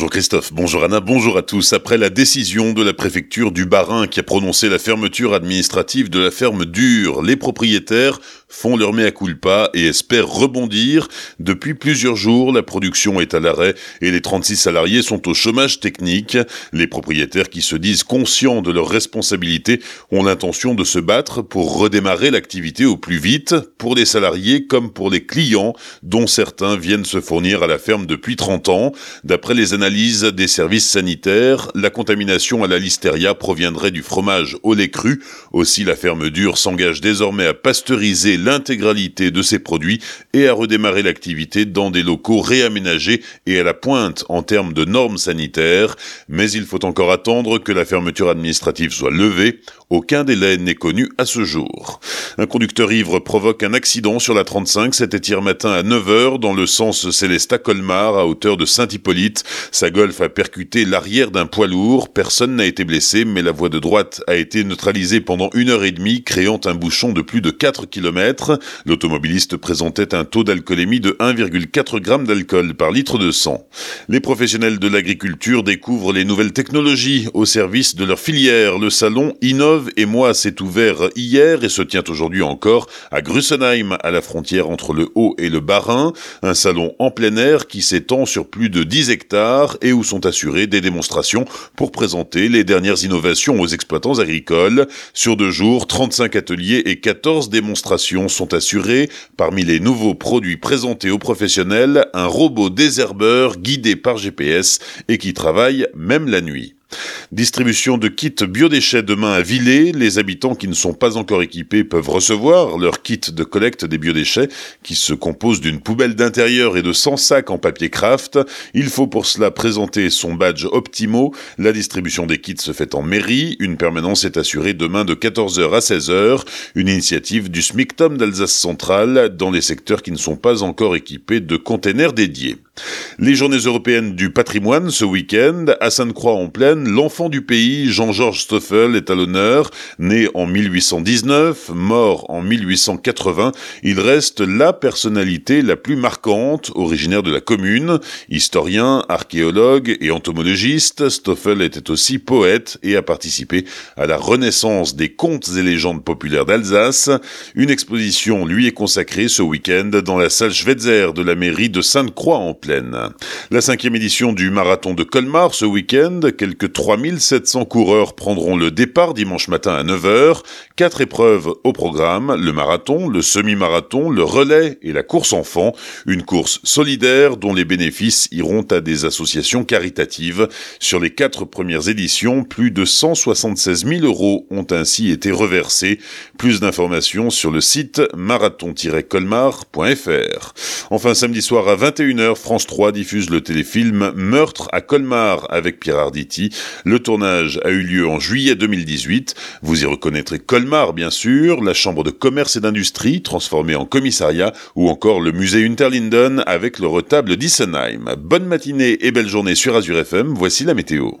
Bonjour Christophe, bonjour Anna, bonjour à tous. Après la décision de la préfecture du Bas-Rhin qui a prononcé la fermeture administrative de la ferme dure, les propriétaires font leur mea culpa et espèrent rebondir. Depuis plusieurs jours, la production est à l'arrêt et les 36 salariés sont au chômage technique. Les propriétaires qui se disent conscients de leurs responsabilités ont l'intention de se battre pour redémarrer l'activité au plus vite, pour les salariés comme pour les clients, dont certains viennent se fournir à la ferme depuis 30 ans. D'après les analyses des services sanitaires, la contamination à la listeria proviendrait du fromage au lait cru. Aussi, la ferme dure s'engage désormais à pasteuriser l'intégralité de ses produits et à redémarrer l'activité dans des locaux réaménagés et à la pointe en termes de normes sanitaires. Mais il faut encore attendre que la fermeture administrative soit levée. Aucun délai n'est connu à ce jour. Un conducteur ivre provoque un accident sur la 35, c'était hier matin à 9h dans le sens Célestat-Colmar à hauteur de Saint-Hippolyte. Sa Golf a percuté l'arrière d'un poids lourd. Personne n'a été blessé, mais la voie de droite a été neutralisée pendant une heure et demie, créant un bouchon de plus de 4 km. L'automobiliste présentait un taux d'alcoolémie de 1,4 g d'alcool par litre de sang. Les professionnels de l'agriculture découvrent les nouvelles technologies au service de leur filière. Le salon Innove et moi s'est ouvert hier et se tient aujourd'hui encore à Grussenheim, à la frontière entre le Haut et le Bas-Rhin. Un salon en plein air qui s'étend sur plus de 10 hectares et où sont assurées des démonstrations pour présenter les dernières innovations aux exploitants agricoles. Sur deux jours, 35 ateliers et 14 démonstrations sont assurés. Parmi les nouveaux produits présentés aux professionnels, un robot désherbeur guidé par GPS et qui travaille même la nuit. Distribution de kits biodéchets demain à Villers. Les habitants qui ne sont pas encore équipés peuvent recevoir leur kit de collecte des biodéchets qui se compose d'une poubelle d'intérieur et de 100 sacs en papier craft. Il faut pour cela présenter son badge Optimo. La distribution des kits se fait en mairie. Une permanence est assurée demain de 14h à 16h. Une initiative du SMICTOM d'Alsace centrale dans les secteurs qui ne sont pas encore équipés de containers dédiés. Les journées européennes du patrimoine ce week-end, à Sainte-Croix-en-Plaine, l'enfant du pays, Jean-Georges Stoffel, est à l'honneur. Né en 1819, mort en 1880, il reste la personnalité la plus marquante, originaire de la commune. Historien, archéologue et entomologiste, Stoffel était aussi poète et a participé à la renaissance des contes et légendes populaires d'Alsace. Une exposition lui est consacrée ce week-end dans la salle Schweitzer de la mairie de Sainte-Croix-en-Plaine. La cinquième édition du marathon de Colmar ce week-end, quelques 3700 coureurs prendront le départ dimanche matin à 9h. Quatre épreuves au programme, le marathon, le semi-marathon, le relais et la course enfant. Une course solidaire dont les bénéfices iront à des associations caritatives. Sur les quatre premières éditions, plus de 176 000 euros ont ainsi été reversés. Plus d'informations sur le site marathon-colmar.fr. Enfin, samedi soir à 21h, France 3 diffuse le téléfilm Meurtre à Colmar avec Pierre Arditi. Le tournage a eu lieu en juillet 2018. Vous y reconnaîtrez Colmar, bien sûr, la chambre de commerce et d'industrie transformée en commissariat ou encore le musée Unterlinden avec le retable d'Issenheim. Bonne matinée et belle journée sur Azure FM. Voici la météo.